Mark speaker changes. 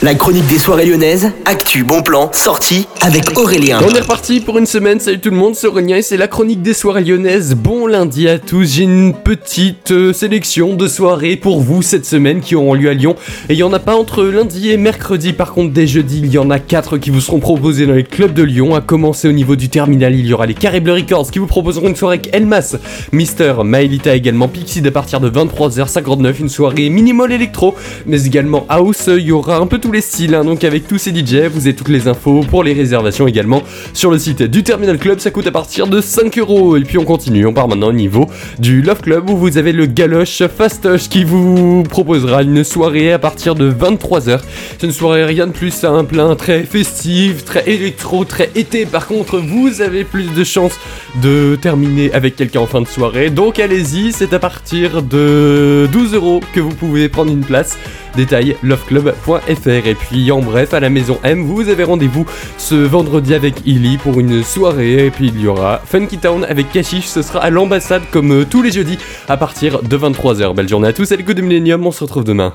Speaker 1: La chronique des soirées lyonnaises, actu, bon plan, sortie avec Aurélien.
Speaker 2: On est reparti pour une semaine, salut tout le monde, c'est Aurélien et c'est la chronique des soirées lyonnaises. Bon lundi à tous, j'ai une petite euh, sélection de soirées pour vous cette semaine qui auront lieu à Lyon. Et il n'y en a pas entre lundi et mercredi, par contre dès jeudi, il y en a quatre qui vous seront proposés dans les clubs de Lyon. À commencer au niveau du terminal, il y aura les Carré Bleu Records qui vous proposeront une soirée avec Elmas, Mister, Maelita également, Pixie à partir de 23h59, une soirée minimal électro, mais également house, il y aura un peu tous les styles, hein. donc avec tous ces DJ, vous avez toutes les infos pour les réservations également sur le site du Terminal Club, ça coûte à partir de 5 euros. Et puis on continue, on part maintenant au niveau du Love Club où vous avez le Galoche Fastoche qui vous proposera une soirée à partir de 23h. C'est une soirée rien de plus simple, hein, très festive, très électro, très été. Par contre, vous avez plus de chances de terminer avec quelqu'un en fin de soirée, donc allez-y, c'est à partir de 12 euros que vous pouvez prendre une place. Détail loveclub.fr. Et puis en bref, à la maison M, vous avez rendez-vous ce vendredi avec Illy pour une soirée. Et puis il y aura Funky Town avec Kashish. Ce sera à l'ambassade comme euh, tous les jeudis à partir de 23h. Belle journée à tous, et le coup de Millennium. On se retrouve demain.